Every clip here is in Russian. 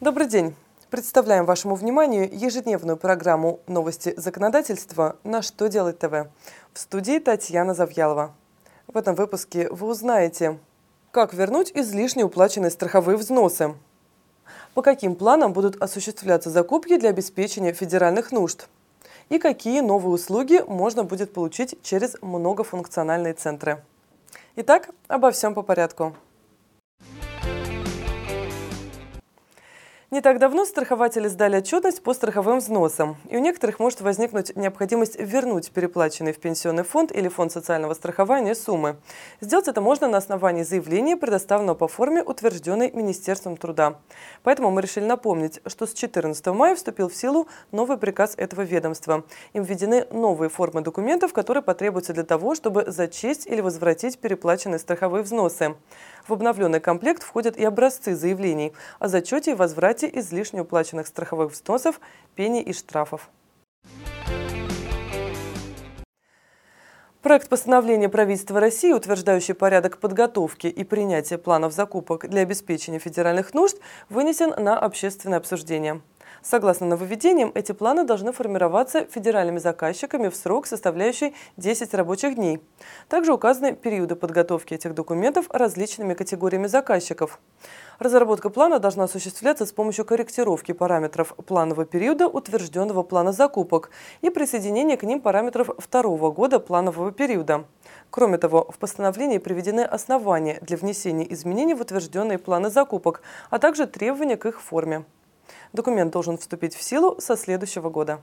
Добрый день. Представляем вашему вниманию ежедневную программу «Новости законодательства» на «Что делать ТВ». В студии Татьяна Завьялова. В этом выпуске вы узнаете, как вернуть излишне уплаченные страховые взносы, по каким планам будут осуществляться закупки для обеспечения федеральных нужд и какие новые услуги можно будет получить через многофункциональные центры. Итак, обо всем по порядку. Не так давно страхователи сдали отчетность по страховым взносам, и у некоторых может возникнуть необходимость вернуть переплаченные в пенсионный фонд или фонд социального страхования суммы. Сделать это можно на основании заявления, предоставленного по форме, утвержденной Министерством труда. Поэтому мы решили напомнить, что с 14 мая вступил в силу новый приказ этого ведомства. Им введены новые формы документов, которые потребуются для того, чтобы зачесть или возвратить переплаченные страховые взносы. В обновленный комплект входят и образцы заявлений о зачете и возврате излишне уплаченных страховых взносов, пений и штрафов. Проект постановления правительства России, утверждающий порядок подготовки и принятия планов закупок для обеспечения федеральных нужд, вынесен на общественное обсуждение. Согласно нововведениям, эти планы должны формироваться федеральными заказчиками в срок, составляющий 10 рабочих дней. Также указаны периоды подготовки этих документов различными категориями заказчиков. Разработка плана должна осуществляться с помощью корректировки параметров планового периода утвержденного плана закупок и присоединения к ним параметров второго года планового периода. Кроме того, в постановлении приведены основания для внесения изменений в утвержденные планы закупок, а также требования к их форме. Документ должен вступить в силу со следующего года.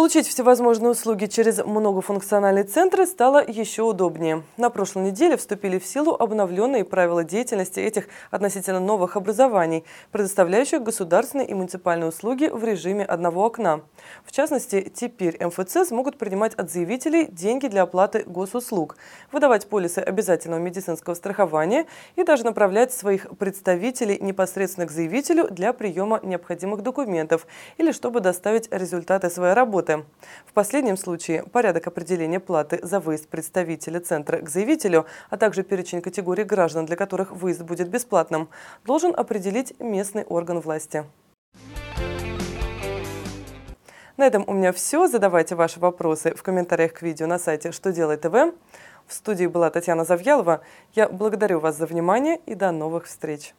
Получить всевозможные услуги через многофункциональные центры стало еще удобнее. На прошлой неделе вступили в силу обновленные правила деятельности этих относительно новых образований, предоставляющих государственные и муниципальные услуги в режиме одного окна. В частности, теперь МФЦ смогут принимать от заявителей деньги для оплаты госуслуг, выдавать полисы обязательного медицинского страхования и даже направлять своих представителей непосредственно к заявителю для приема необходимых документов или чтобы доставить результаты своей работы работы. В последнем случае порядок определения платы за выезд представителя центра к заявителю, а также перечень категорий граждан, для которых выезд будет бесплатным, должен определить местный орган власти. На этом у меня все. Задавайте ваши вопросы в комментариях к видео на сайте «Что делает ТВ». В студии была Татьяна Завьялова. Я благодарю вас за внимание и до новых встреч.